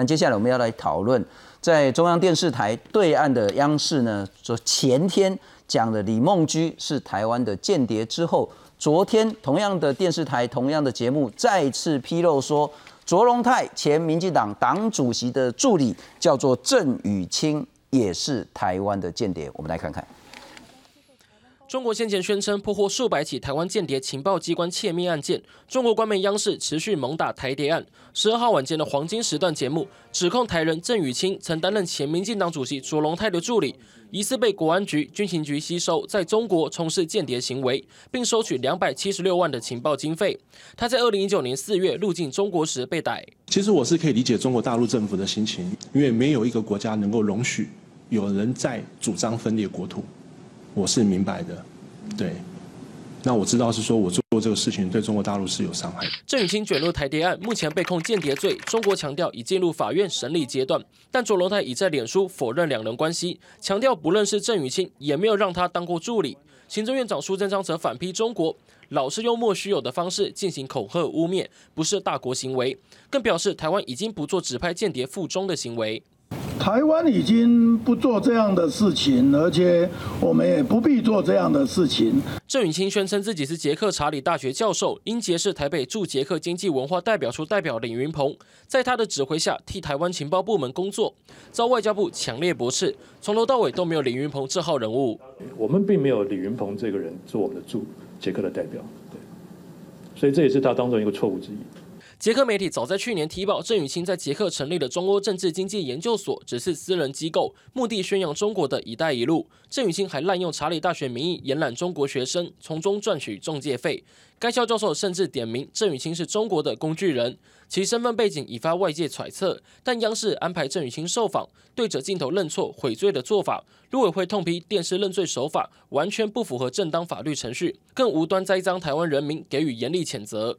那接下来我们要来讨论，在中央电视台对岸的央视呢，说前天讲的李梦居是台湾的间谍之后，昨天同样的电视台同样的节目再次披露说，卓荣泰前民进党党主席的助理叫做郑宇清，也是台湾的间谍。我们来看看。中国先前宣称破获数百起台湾间谍情报机关窃密案件，中国官媒央视持续猛打台谍案。十二号晚间的黄金时段节目指控台人郑宇清曾担任前民进党主席卓荣泰的助理，疑似被国安局、军情局吸收，在中国从事间谍行为，并收取两百七十六万的情报经费。他在二零一九年四月入境中国时被逮。其实我是可以理解中国大陆政府的心情，因为没有一个国家能够容许有人在主张分裂国土。我是明白的，对。那我知道是说我做过这个事情对中国大陆是有伤害的。郑宇清卷入台谍案，目前被控间谍罪，中国强调已进入法院审理阶段。但卓龙泰已在脸书否认两人关系，强调不认识郑宇清，也没有让他当过助理。行政院长苏贞昌则反批中国老是用莫须有的方式进行恐吓污蔑，不是大国行为，更表示台湾已经不做指派间谍附中的行为。台湾已经不做这样的事情，而且我们也不必做这样的事情。郑允清宣称自己是捷克查理大学教授，英杰是台北驻捷克经济文化代表处代表李云鹏，在他的指挥下替台湾情报部门工作，遭外交部强烈驳斥，从头到尾都没有李云鹏这号人物。我们并没有李云鹏这个人做我们的驻捷克的代表，对，所以这也是他当中一个错误之一。捷克媒体早在去年提报郑宇清在捷克成立了中欧政治经济研究所，只是私人机构，目的宣扬中国的一带一路。郑宇清还滥用查理大学名义延揽中国学生，从中赚取中介费。该校教授甚至点名郑宇清是中国的工具人，其身份背景引发外界揣测。但央视安排郑宇清受访，对着镜头认错悔罪的做法，陆委会痛批电视认罪手法完全不符合正当法律程序，更无端栽赃台湾人民，给予严厉谴责。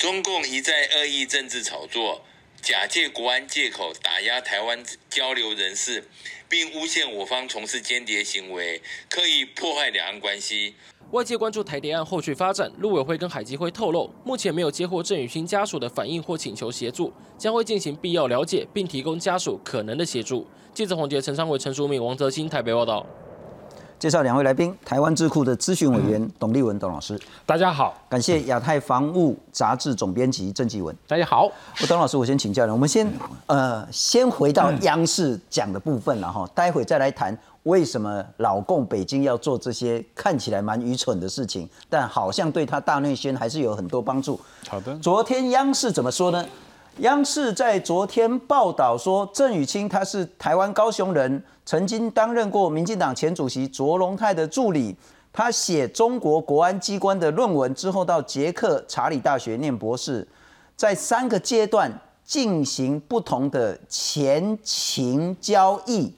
中共一再恶意政治炒作，假借国安借口打压台湾交流人士，并诬陷我方从事间谍行为，刻意破坏两岸关系。外界关注台谍案后续发展，陆委会跟海基会透露，目前没有接获郑宇勋家属的反应或请求协助，将会进行必要了解，并提供家属可能的协助。记者黄杰、陈昌伟、陈淑敏、王泽新台北报道。介绍两位来宾，台湾智库的咨询委员董立文董老师，大家好；感谢亚太防务杂志总编辑郑继文，大家好。董老师，我先请教你，我们先呃先回到央视讲的部分了哈，待会再来谈为什么老共北京要做这些看起来蛮愚蠢的事情，但好像对他大内宣还是有很多帮助。好的。昨天央视怎么说呢？央视在昨天报道说，郑宇清他是台湾高雄人，曾经担任过民进党前主席卓荣泰的助理。他写中国国安机关的论文之后，到捷克查理大学念博士，在三个阶段进行不同的前情交易，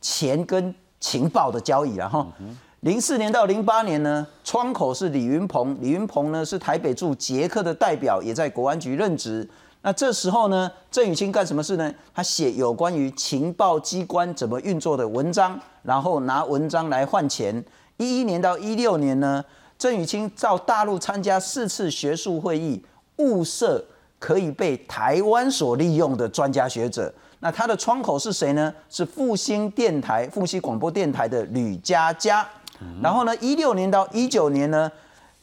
钱跟情报的交易。然后，零四年到零八年呢，窗口是李云鹏，李云鹏呢是台北驻捷克的代表，也在国安局任职。那这时候呢，郑宇清干什么事呢？他写有关于情报机关怎么运作的文章，然后拿文章来换钱。一一年到一六年呢，郑宇清到大陆参加四次学术会议，物色可以被台湾所利用的专家学者。那他的窗口是谁呢？是复兴电台、复兴广播电台的吕佳佳。然后呢，一六年到一九年呢，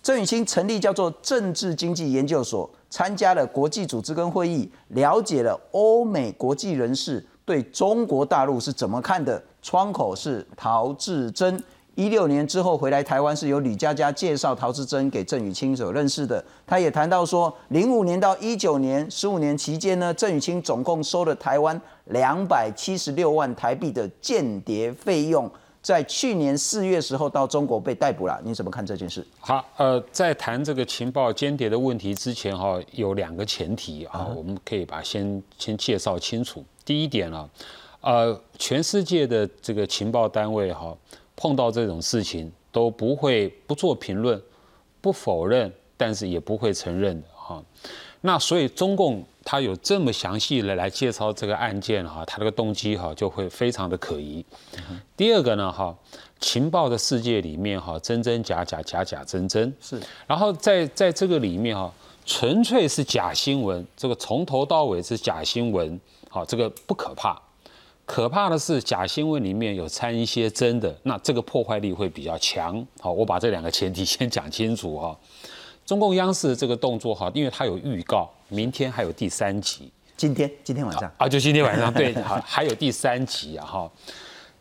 郑宇清成立叫做政治经济研究所。参加了国际组织跟会议，了解了欧美国际人士对中国大陆是怎么看的。窗口是陶志珍，一六年之后回来台湾，是由李佳佳介绍陶志珍给郑宇清所认识的。他也谈到说，零五年到一九年十五年期间呢，郑宇清总共收了台湾两百七十六万台币的间谍费用。在去年四月时候到中国被逮捕了，你怎么看这件事？好，呃，在谈这个情报间谍的问题之前哈，有两个前提啊，我们可以把先先介绍清楚。第一点呢，呃，全世界的这个情报单位哈，碰到这种事情都不会不做评论、不否认，但是也不会承认的哈。那所以中共他有这么详细的来介绍这个案件哈，他这个动机哈就会非常的可疑。第二个呢哈，情报的世界里面哈，真真假假，假假真真。是。然后在在这个里面哈，纯粹是假新闻，这个从头到尾是假新闻，好，这个不可怕。可怕的是假新闻里面有掺一些真的，那这个破坏力会比较强。好，我把这两个前提先讲清楚哈。中共央视这个动作哈，因为它有预告，明天还有第三集。今天今天晚上啊，就今天晚上对，好，还有第三集啊哈。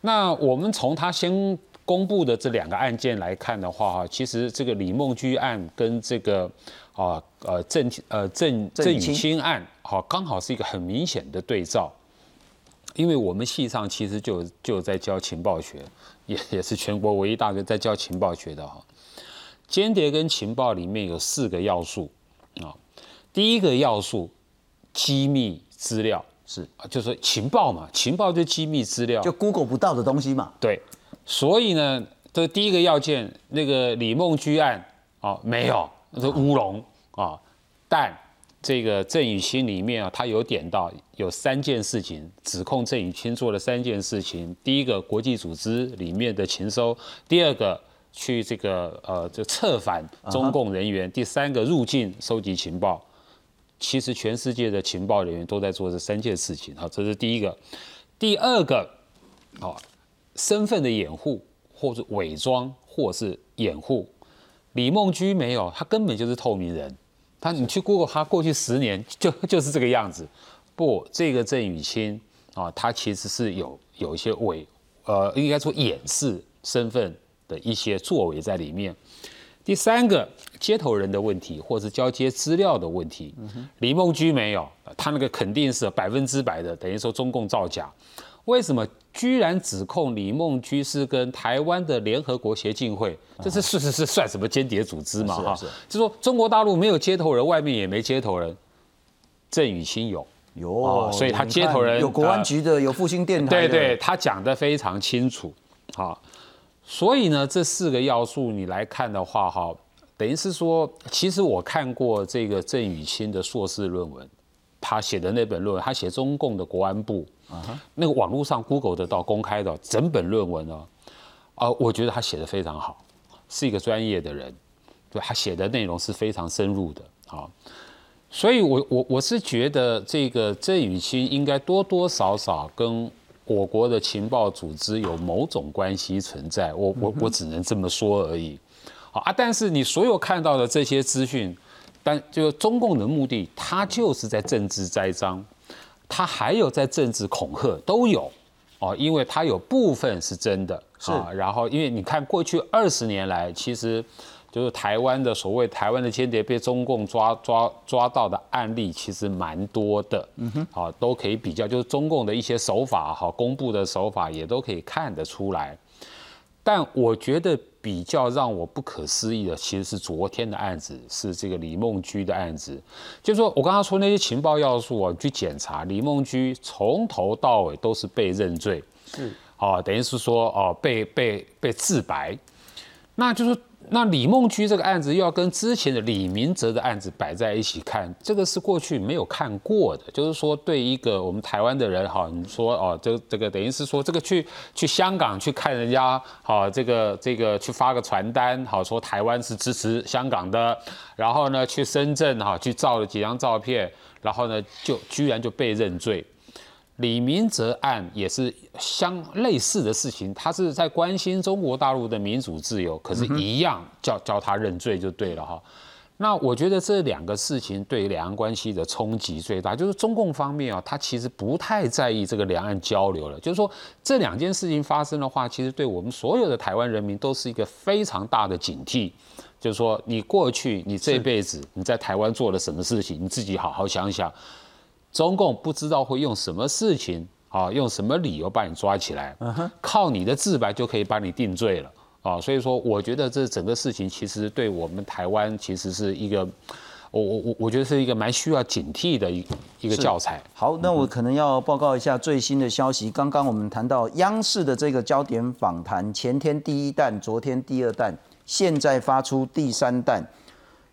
那我们从他先公布的这两个案件来看的话哈，其实这个李梦居案跟这个啊呃郑呃郑郑雨清案，哈，刚好是一个很明显的对照。因为我们系上其实就就在教情报学，也也是全国唯一大学在教情报学的哈。间谍跟情报里面有四个要素啊，第一个要素机密资料是啊，就是情报嘛，情报就机密资料，就 Google 不到的东西嘛。对，所以呢，这第一个要件，那个李梦居案啊，没有，那是乌龙啊，但。这个郑宇清里面啊，他有点到有三件事情，指控郑宇清做了三件事情。第一个，国际组织里面的情收；第二个，去这个呃，就策反中共人员；第三个，入境收集情报。其实全世界的情报人员都在做这三件事情。好，这是第一个。第二个，好，身份的掩护，或者伪装，或是掩护。李梦居没有，他根本就是透明人。他，你去 Google，他过去十年就就是这个样子。不，这个郑宇清啊，他其实是有有一些伪，呃，应该说掩饰身份的一些作为在里面。第三个，接头人的问题，或是交接资料的问题，李梦居没有，他那个肯定是百分之百的，等于说中共造假。为什么居然指控李梦居是跟台湾的联合国协进会？这是事实是算什么间谍组织嘛？哈，就说中国大陆没有接头人，外面也没接头人，郑宇清有，有，所以他接头人有国安局的，有复兴电台对对，他讲的非常清楚，好，所以呢，这四个要素你来看的话，哈，等于是说，其实我看过这个郑宇清的硕士论文，他写的那本论文，他写中共的国安部。啊，那个网络上 Google 得到公开的整本论文呢，啊，我觉得他写的非常好，是一个专业的人，对他写的内容是非常深入的，啊，所以我我我是觉得这个郑宇清应该多多少少跟我国的情报组织有某种关系存在，我我我只能这么说而已，好啊，但是你所有看到的这些资讯，但就中共的目的，他就是在政治栽赃。他还有在政治恐吓都有，哦，因为他有部分是真的，啊。然后，因为你看过去二十年来，其实就是台湾的所谓台湾的间谍被中共抓抓抓到的案例，其实蛮多的，嗯哼，好，都可以比较，就是中共的一些手法，哈，公布的手法也都可以看得出来。但我觉得。比较让我不可思议的，其实是昨天的案子，是这个李梦居的案子。就是说我刚刚说那些情报要素啊，去检查李梦居从头到尾都是被认罪，是，啊，等于是说哦，被被被自白，那就是。那李梦居这个案子又要跟之前的李明哲的案子摆在一起看，这个是过去没有看过的。就是说，对一个我们台湾的人，哈，你说哦，这这个等于是说，这个去去香港去看人家，好，这个这个去发个传单，好，说台湾是支持香港的，然后呢，去深圳哈去照了几张照片，然后呢，就居然就被认罪。李明哲案也是相类似的事情，他是在关心中国大陆的民主自由，可是，一样叫叫他认罪就对了哈。那我觉得这两个事情对两岸关系的冲击最大，就是中共方面啊，他其实不太在意这个两岸交流了。就是说，这两件事情发生的话，其实对我们所有的台湾人民都是一个非常大的警惕。就是说，你过去你这辈子你在台湾做了什么事情，你自己好好想想。中共不知道会用什么事情啊，用什么理由把你抓起来？靠你的自白就可以把你定罪了啊！所以说，我觉得这整个事情其实对我们台湾其实是一个，我我我我觉得是一个蛮需要警惕的一一个教材。好，那我可能要报告一下最新的消息。刚刚我们谈到央视的这个焦点访谈，前天第一弹，昨天第二弹，现在发出第三弹。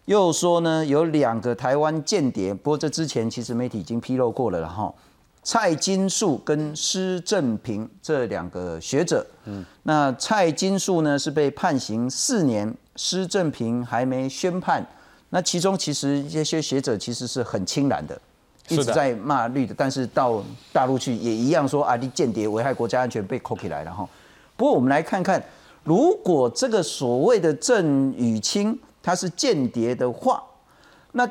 又说呢，有两个台湾间谍，不过这之前其实媒体已经披露过了了哈。蔡金树跟施正平这两个学者，嗯，那蔡金树呢是被判刑四年，施正平还没宣判，那其中其实这些学者其实是很清蓝的，一直在骂绿的，但是到大陆去也一样说啊，你间谍危害国家安全被扣起来了哈。不过我们来看看，如果这个所谓的郑宇清他是间谍的话，那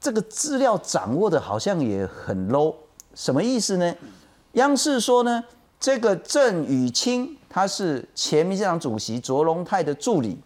这个资料掌握的好像也很 low，什么意思呢？央视说呢，这个郑宇清他是前民进党主席卓荣泰的助理。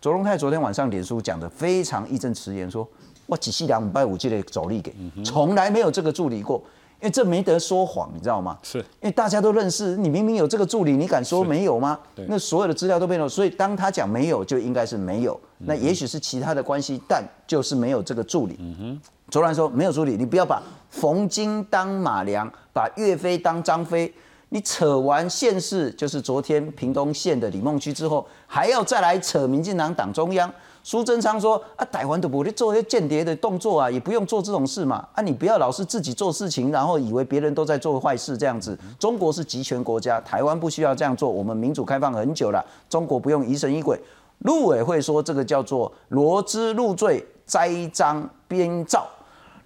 卓荣泰昨天晚上脸书讲的非常义正辞严，说我几细两五百五这类走力给，从来没有这个助理过，因为这没得说谎，你知道吗？是因为大家都认识，你明明有这个助理，你敢说没有吗？那所有的资料都没有，所以当他讲没有，就应该是没有。那也许是其他的关系，但就是没有这个助理。嗯哼卓然说没有助理，你不要把冯京当马良，把岳飞当张飞。你扯完县市，就是昨天屏东县的李梦区之后，还要再来扯民进党党中央。苏贞昌说啊，台湾都不会做些间谍的动作啊，也不用做这种事嘛。啊，你不要老是自己做事情，然后以为别人都在做坏事这样子。中国是集权国家，台湾不需要这样做。我们民主开放很久了，中国不用疑神疑鬼。陆委会说这个叫做罗织入罪、栽赃编造。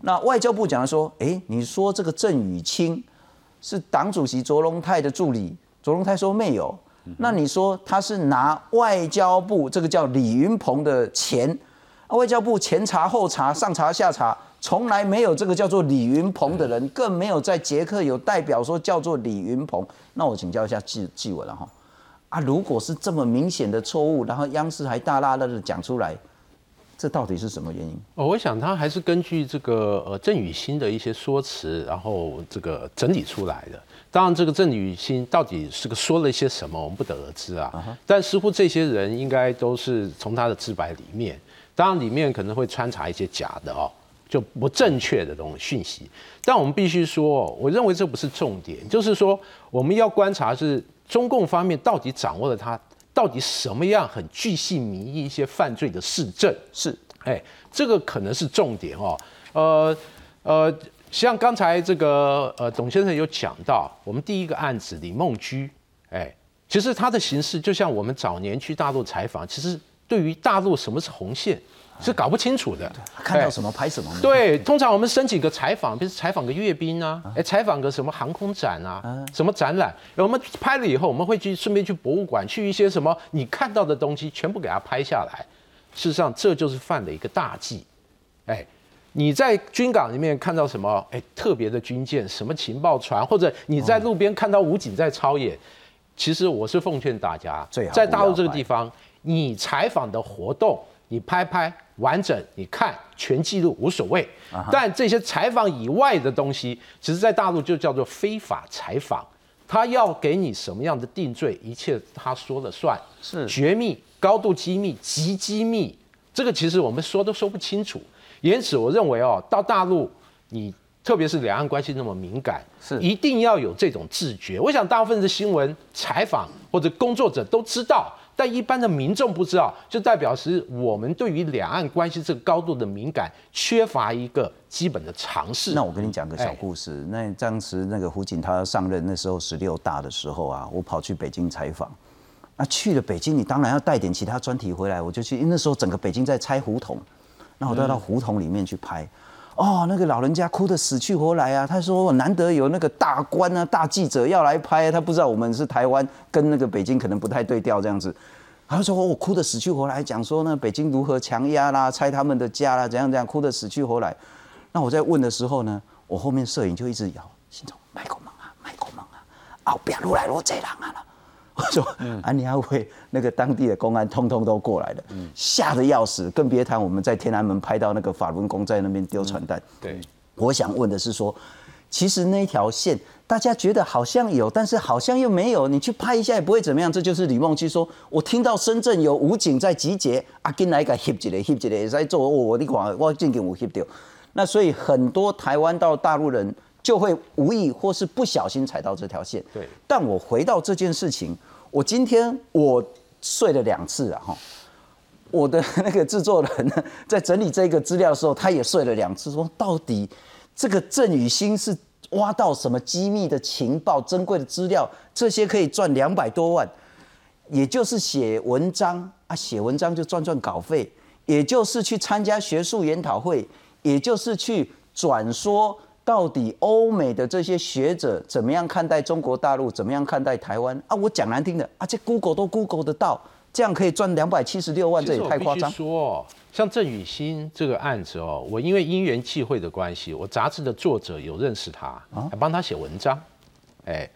那外交部讲的说，诶，你说这个郑宇清是党主席卓荣泰的助理，卓荣泰说没有。那你说他是拿外交部这个叫李云鹏的钱，啊外交部前查后查上查下查，从来没有这个叫做李云鹏的人，更没有在捷克有代表说叫做李云鹏。那我请教一下纪纪委了哈，啊，如果是这么明显的错误，然后央视还大拉拉的讲出来，这到底是什么原因？哦，我想他还是根据这个呃郑雨欣的一些说辞，然后这个整理出来的。当然，这个郑宇欣到底是个说了一些什么，我们不得而知啊。但似乎这些人应该都是从他的自白里面，当然里面可能会穿插一些假的哦，就不正确的东西讯息。但我们必须说，我认为这不是重点，就是说我们要观察是中共方面到底掌握了他到底什么样很具细民意一些犯罪的事证。是哎，这个可能是重点哦。呃呃，像刚才这个呃董先生有讲到，我们第一个案子李梦居，哎，其实他的形式就像我们早年去大陆采访，其实对于大陆什么是红线是搞不清楚的。哎看到什么拍什么。对，通常我们申请个采访，比如采访个阅兵啊，哎，采访个什么航空展啊，什么展览，我们拍了以后，我们会去顺便去博物馆，去一些什么你看到的东西，全部给它拍下来。事实上，这就是犯了一个大忌。哎，你在军港里面看到什么？哎，特别的军舰，什么情报船，或者你在路边看到武警在操演，其实我是奉劝大家在大陆这个地方，你采访的活动，你拍拍完整，你看全记录无所谓。但这些采访以外的东西，其实在大陆就叫做非法采访。他要给你什么样的定罪，一切他说了算，是绝密、高度机密、极机密，这个其实我们说都说不清楚。因此，我认为哦，到大陆你特别是两岸关系那么敏感，是一定要有这种自觉。我想大部分的新闻采访或者工作者都知道，但一般的民众不知道，就代表是我们对于两岸关系这个高度的敏感，缺乏一个基本的常识。那我跟你讲个小哎故事。那当时那个胡锦涛上任那时候十六大的时候啊，我跑去北京采访。那去了北京，你当然要带点其他专题回来。我就去，因为那时候整个北京在拆胡同，那我都要到胡同里面去拍。哦，那个老人家哭得死去活来啊！他说难得有那个大官啊、大记者要来拍，他不知道我们是台湾，跟那个北京可能不太对调这样子。他说我哭得死去活来，讲说呢北京如何强压啦，拆他们的家啦，怎样怎样，哭得死去活来。那我在问的时候呢，我后面摄影就一直摇，心中卖口忙啊，卖口忙啊，后边如来罗这人啊说，安尼阿会那个当地的公安通通都过来了，吓得要死，更别谈我们在天安门拍到那个法轮功在那边丢传单。对，我想问的是说，其实那条线大家觉得好像有，但是好像又没有，你去拍一下也不会怎么样。这就是李梦琪说，我听到深圳有武警在集结，啊，进来个翕一个翕一个，在做我你看我进给我翕掉。那所以很多台湾到大陆人就会无意或是不小心踩到这条线。对，但我回到这件事情，我今天我睡了两次啊哈。我的 那个制作人呢，在整理这个资料的时候，他也睡了两次，说到底这个郑宇欣是挖到什么机密的情报、珍贵的资料，这些可以赚两百多万，也就是写文章啊，写文章就赚赚稿费，也就是去参加学术研讨会，也就是去转说到底欧美的这些学者怎么样看待中国大陆，怎么样看待台湾啊？我讲难听的啊，这 Google 都 Google 得到，这样可以赚两百七十六万，这也太夸张。说，像郑雨欣这个案子哦，我因为因缘际会的关系，我杂志的作者有认识他，还帮他写文章。哎，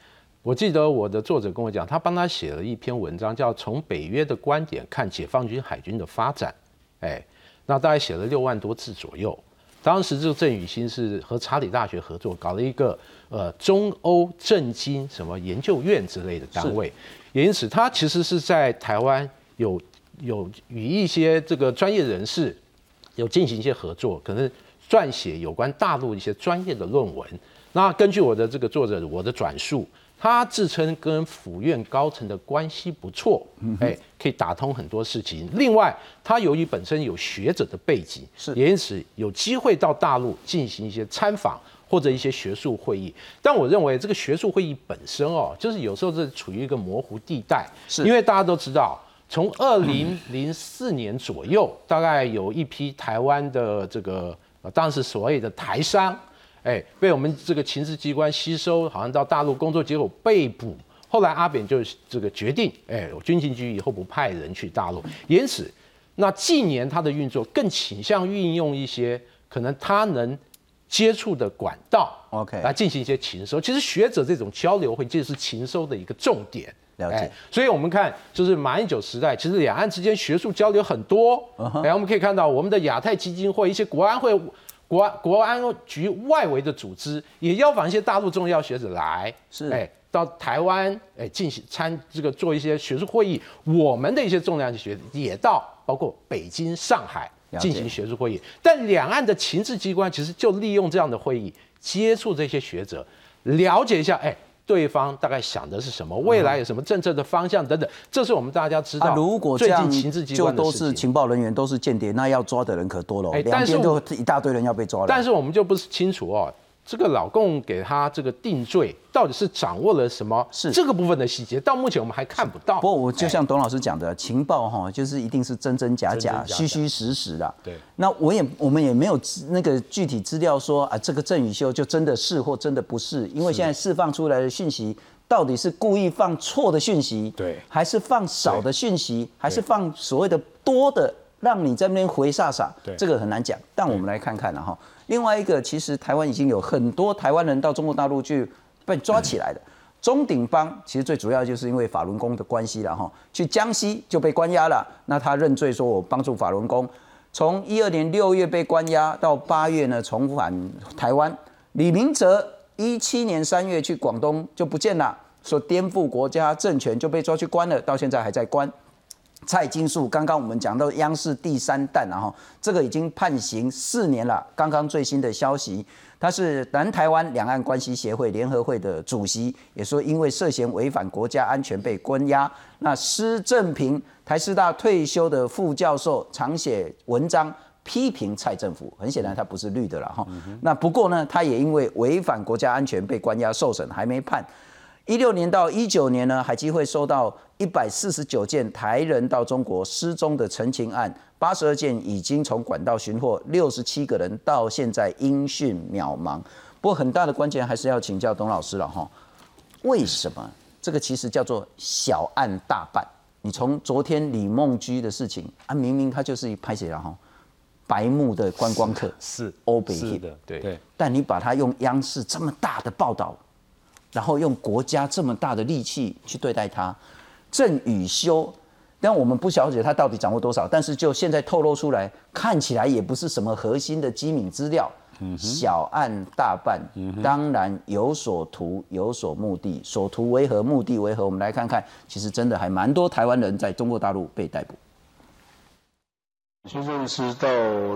我记得我的作者跟我讲，他帮他写了一篇文章，叫《从北约的观点看解放军海军的发展》。哎，那大概写了六万多字左右。当时这个郑雨欣是和查理大学合作搞了一个呃中欧政经什么研究院之类的单位，也因此他其实是在台湾有有与一些这个专业人士有进行一些合作，可能撰写有关大陆一些专业的论文。那根据我的这个作者我的转述。他自称跟府院高层的关系不错，哎，可以打通很多事情。另外，他由于本身有学者的背景，是也因此有机会到大陆进行一些参访或者一些学术会议。但我认为这个学术会议本身哦，就是有时候是处于一个模糊地带，是因为大家都知道，从二零零四年左右，大概有一批台湾的这个当时所谓的台商。哎，被我们这个情治机关吸收，好像到大陆工作，结果被捕。后来阿扁就这个决定，哎，军情局以后不派人去大陆。因此，那近年他的运作更倾向运用一些可能他能接触的管道，OK，来进行一些情收。其实学者这种交流会这是情收的一个重点。了解。所以我们看，就是马英九时代，其实两岸之间学术交流很多。哎，我们可以看到我们的亚太基金会、一些国安会。国安国安局外围的组织也邀访一些大陆重要学者来，是哎到台湾哎进行参这个做一些学术会议，我们的一些重量级学者也到包括北京、上海进行学术会议，但两岸的情治机关其实就利用这样的会议接触这些学者，了解一下哎。对方大概想的是什么？未来有什么政策的方向等等，这是我们大家知道。如果最近情报机关都是情报人员，都是间谍，那要抓的人可多了。两边都一大堆人要被抓了。但是我们就不是清楚哦。这个老共给他这个定罪，到底是掌握了什么？是这个部分的细节，到目前我们还看不到。不过我就像董老师讲的，情报哈，就是一定是真真假假、虚虚实实的。对。那我也我们也没有那个具体资料说啊，这个郑宇修就真的是或真的不是，因为现在释放出来的讯息到底是故意放错的讯息，对，还是放少的讯息，还是放所谓的多的，让你在那边回煞煞？对，这个很难讲。但我们来看看了哈。另外一个，其实台湾已经有很多台湾人到中国大陆去被抓起来的。钟鼎邦其实最主要就是因为法轮功的关系了哈，去江西就被关押了。那他认罪说我帮助法轮功，从一二年六月被关押到八月呢重返台湾。李明哲一七年三月去广东就不见了，说颠覆国家政权就被抓去关了，到现在还在关。蔡金树，刚刚我们讲到央视第三弹，然后这个已经判刑四年了。刚刚最新的消息，他是南台湾两岸关系协会联合会的主席，也说因为涉嫌违反国家安全被关押。那施正平，台师大退休的副教授，常写文章批评蔡政府，很显然他不是绿的了哈。那不过呢，他也因为违反国家安全被关押受审，还没判。一六年到一九年呢，海基会收到一百四十九件台人到中国失踪的陈情案，八十二件已经从管道寻获，六十七个人到现在音讯渺茫。不过很大的关键还是要请教董老师了哈，为什么这个其实叫做小案大办？你从昨天李梦居的事情啊，明明他就是拍写了哈，白目的观光客是欧北的，对对，但你把它用央视这么大的报道。然后用国家这么大的力气去对待他，郑宇修，但我们不了解他到底掌握多少，但是就现在透露出来，看起来也不是什么核心的机敏资料，小案大办，当然有所图有所目的，所图为何，目的为何？我们来看看，其实真的还蛮多台湾人在中国大陆被逮捕。先认识到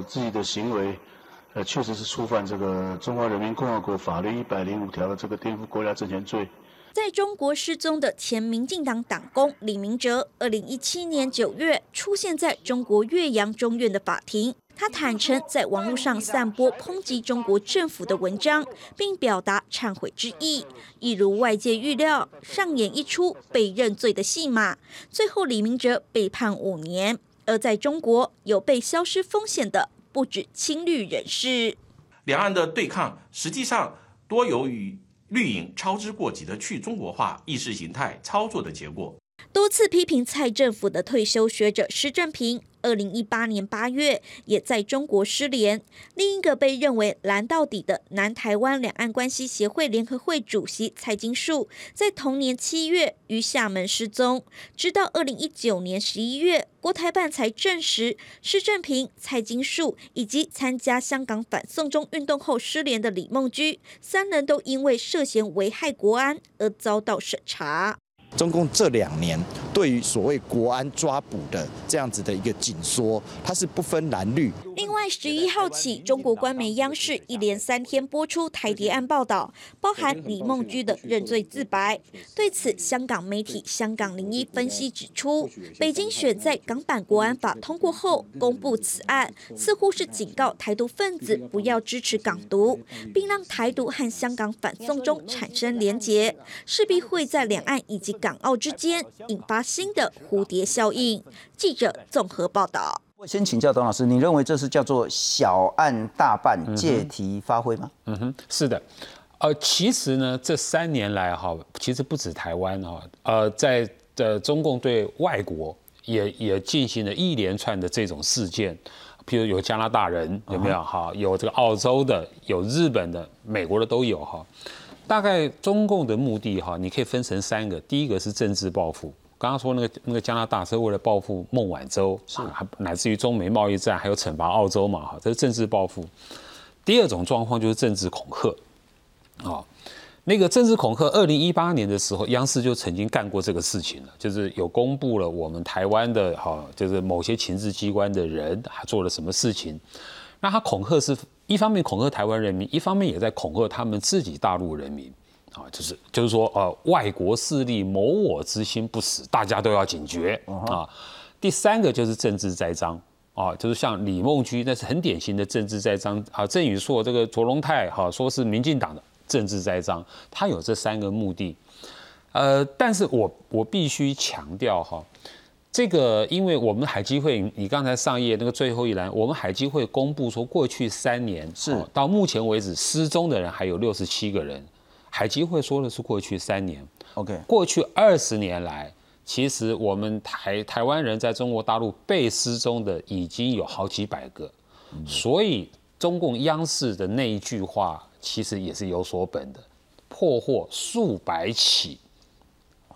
自己的行为。呃，确实是触犯这个《中华人民共和国法律》一百零五条的这个颠覆国家政权罪。在中国失踪的前民进党党工李明哲，二零一七年九月出现在中国岳阳中院的法庭。他坦诚在网络上散播抨击中国政府的文章，并表达忏悔之意。一如外界预料，上演一出被认罪的戏码。最后，李明哲被判五年。而在中国有被消失风险的不止亲绿人士。两岸的对抗实际上多由于绿营操之过急的去中国化意识形态操作的结果。多次批评蔡政府的退休学者施正平，二零一八年八月也在中国失联。另一个被认为蓝到底的南台湾两岸关系协会联合会主席蔡金树，在同年七月于厦门失踪。直到二零一九年十一月，国台办才证实施正平、蔡金树以及参加香港反送中运动后失联的李梦居三人都因为涉嫌危害国安而遭到审查。中共这两年对于所谓国安抓捕的这样子的一个紧缩，它是不分蓝绿。另外，十一号起，中国官媒央视一连三天播出台谍案报道，包含李梦居的认罪自白。对此，香港媒体《香港零一》分析指出，北京选在港版国安法通过后公布此案，似乎是警告台独分子不要支持港独，并让台独和香港反送中产生连结，势必会在两岸以及港澳之间引发新的蝴蝶效应。记者综合报道。我先请教董老师，你认为这是叫做小案大办、借题发挥吗？嗯哼，是的。呃，其实呢，这三年来哈，其实不止台湾哈，呃，在呃中共对外国也也进行了一连串的这种事件，譬如有加拿大人有没有哈？有这个澳洲的，有日本的，美国的都有哈。大概中共的目的哈，你可以分成三个。第一个是政治报复，刚刚说那个那个加拿大是为了报复孟晚舟，是乃至于中美贸易战，还有惩罚澳洲嘛哈，这是政治报复。第二种状况就是政治恐吓，啊，那个政治恐吓，二零一八年的时候，央视就曾经干过这个事情了，就是有公布了我们台湾的哈，就是某些情治机关的人还做了什么事情。那他恐吓是一方面恐吓台湾人民，一方面也在恐吓他们自己大陆人民，啊，就是就是说，呃，外国势力谋我之心不死，大家都要警觉啊。第三个就是政治栽赃啊，就是像李梦居，那是很典型的政治栽赃啊。郑宇硕这个卓龙泰哈，说是民进党的政治栽赃，他有这三个目的，呃，但是我我必须强调哈。这个，因为我们海基会，你刚才上页那个最后一栏，我们海基会公布说，过去三年是到目前为止失踪的人还有六十七个人。海基会说的是过去三年，OK，过去二十年来，其实我们台台湾人在中国大陆被失踪的已经有好几百个，所以中共央视的那一句话其实也是有所本的，破获数百起。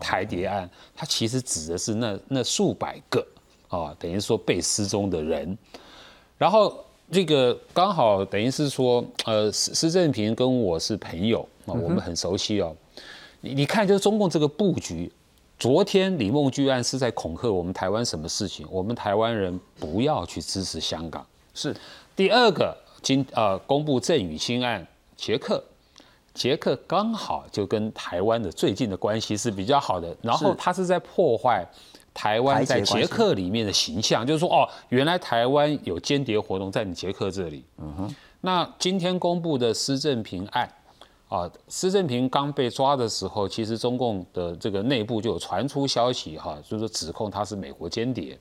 台谍案，它其实指的是那那数百个啊，等于说被失踪的人。然后这个刚好等于是说，呃，施施正平跟我是朋友啊，我们很熟悉哦。你你看，就是中共这个布局，昨天李梦居案是在恐吓我们台湾什么事情？我们台湾人不要去支持香港。是第二个，今呃公布郑宇新案，捷克。捷克刚好就跟台湾的最近的关系是比较好的，然后他是在破坏台湾在捷克里面的形象，就是说哦，原来台湾有间谍活动在你捷克这里。嗯哼。那今天公布的施正平案，啊，施正平刚被抓的时候，其实中共的这个内部就有传出消息哈，就是说指控他是美国间谍。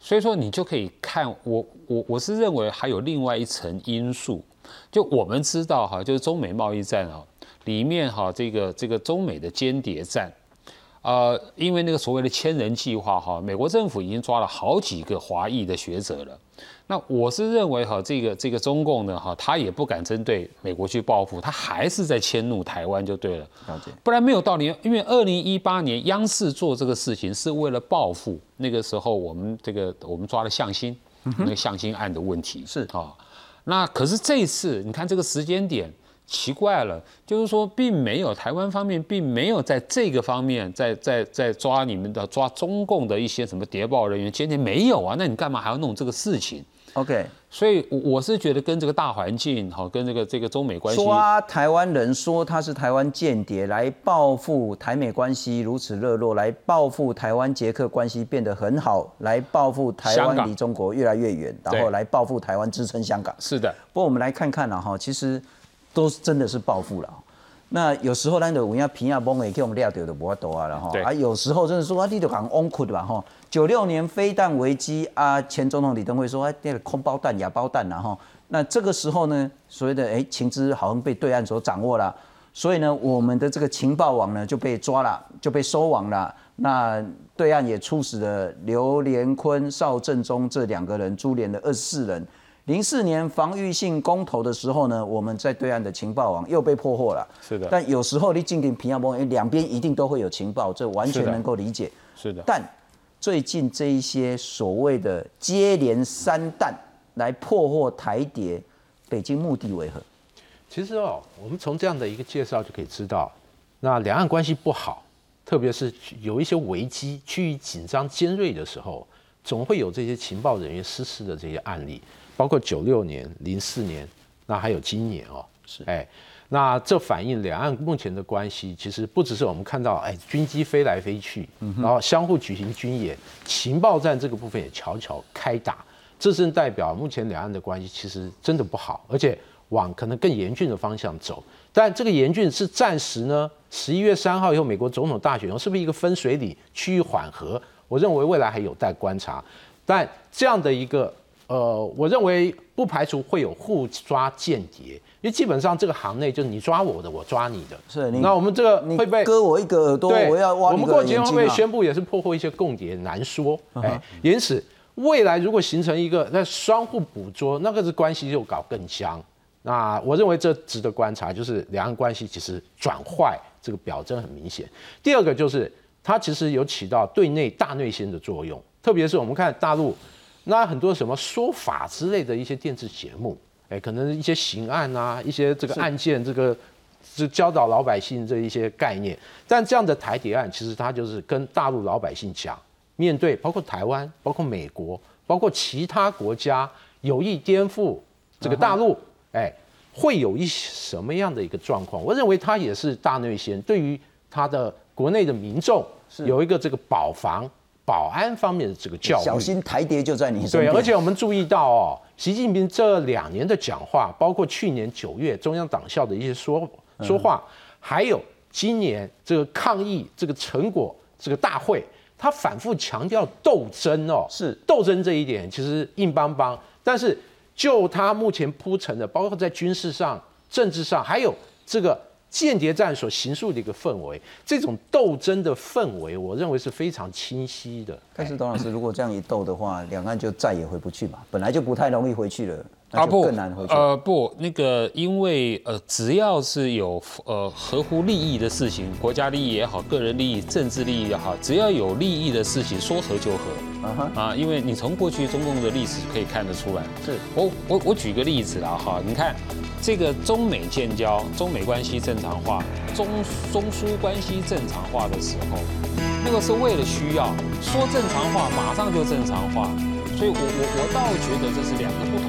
所以说你就可以看我我我是认为还有另外一层因素。就我们知道哈，就是中美贸易战啊，里面哈这个这个中美的间谍战，呃，因为那个所谓的千人计划哈，美国政府已经抓了好几个华裔的学者了。那我是认为哈，这个这个中共呢哈，他也不敢针对美国去报复，他还是在迁怒台湾就对了。了解。不然没有道理，因为二零一八年央视做这个事情是为了报复那个时候我们这个我们抓了向心那个向心案的问题是啊。那可是这一次，你看这个时间点奇怪了，就是说并没有台湾方面并没有在这个方面在在在抓你们的抓中共的一些什么谍报人员，今天没有啊？那你干嘛还要弄这个事情？OK，所以我是觉得跟这个大环境哈，跟这个这个中美关系，抓台湾人说他是台湾间谍来报复台美关系如此热络，来报复台湾捷克关系变得很好，来报复台湾离中国越来越远，然后来报复台湾支撑香港。是的，不过我们来看看了哈，其实都真的是报复了。那有时候咱就有影皮啊崩的去我们料掉的无法多啊了哈。啊，有时候真的说啊，你就讲翁库的吧哈。九六年飞弹危机啊，前总统李登辉说啊，那个空包弹、哑包弹然后，那这个时候呢，所谓的哎情资好像被对岸所掌握了，所以呢，我们的这个情报网呢就被抓了，就被收网了。那对岸也促使了刘连坤、邵正中这两个人，株连了二十四人。零四年防御性公投的时候呢，我们在对岸的情报网又被破获了。是的。但有时候你进定平安波，两边一定都会有情报，这完全能够理解。是的。但最近这一些所谓的接连三弹来破获台谍，北京目的为何？其实哦，我们从这样的一个介绍就可以知道，那两岸关系不好，特别是有一些危机、区域紧张尖锐的时候，总会有这些情报人员失事的这些案例，包括九六年、零四年，那还有今年哦，是哎。那这反映两岸目前的关系，其实不只是我们看到，哎，军机飞来飞去，然后相互举行军演，情报战这个部分也悄悄开打，这是代表目前两岸的关系其实真的不好，而且往可能更严峻的方向走。但这个严峻是暂时呢？十一月三号以后，美国总统大选后是不是一个分水岭，趋于缓和？我认为未来还有待观察。但这样的一个，呃，我认为不排除会有互抓间谍。因为基本上这个行内就是你抓我的，我抓你的。是，那我们这个会被割我一个耳朵，我要挖我们过几天会被宣布也是破获一些共谍，难说。哎，因此未来如果形成一个那相互捕捉，那个是关系就搞更僵。那我认为这值得观察，就是两岸关系其实转坏这个表征很明显。第二个就是它其实有起到对内大内宣的作用，特别是我们看大陆那很多什么说法之类的一些电视节目。哎，可能一些刑案啊，一些这个案件，这个是教导老百姓这一些概念。但这样的台谍案，其实它就是跟大陆老百姓讲，面对包括台湾、包括美国、包括其他国家有意颠覆这个大陆，哎，会有一些什么样的一个状况？我认为它也是大内宣，对于它的国内的民众有一个这个保防。保安方面的这个教育，小心台谍就在你身边。对，而且我们注意到哦，习近平这两年的讲话，包括去年九月中央党校的一些说说话，还有今年这个抗疫这个成果这个大会，他反复强调斗争哦，是斗争这一点其实硬邦邦。但是就他目前铺陈的，包括在军事上、政治上，还有这个。间谍战所形塑的一个氛围，这种斗争的氛围，我认为是非常清晰的。但是，董老师，如果这样一斗的话，两岸就再也回不去嘛，本来就不太容易回去了。啊不，更难回去。呃不，那个因为呃，只要是有呃合乎利益的事情，国家利益也好，个人利益、政治利益也好，只要有利益的事情，说和就和。啊哈啊，因为你从过去中共的历史可以看得出来。是，我我我举个例子啦哈，你看这个中美建交、中美关系正常化、中中苏关系正常化的时候，那个是为了需要说正常化，马上就正常化。所以我我我倒觉得这是两个不同。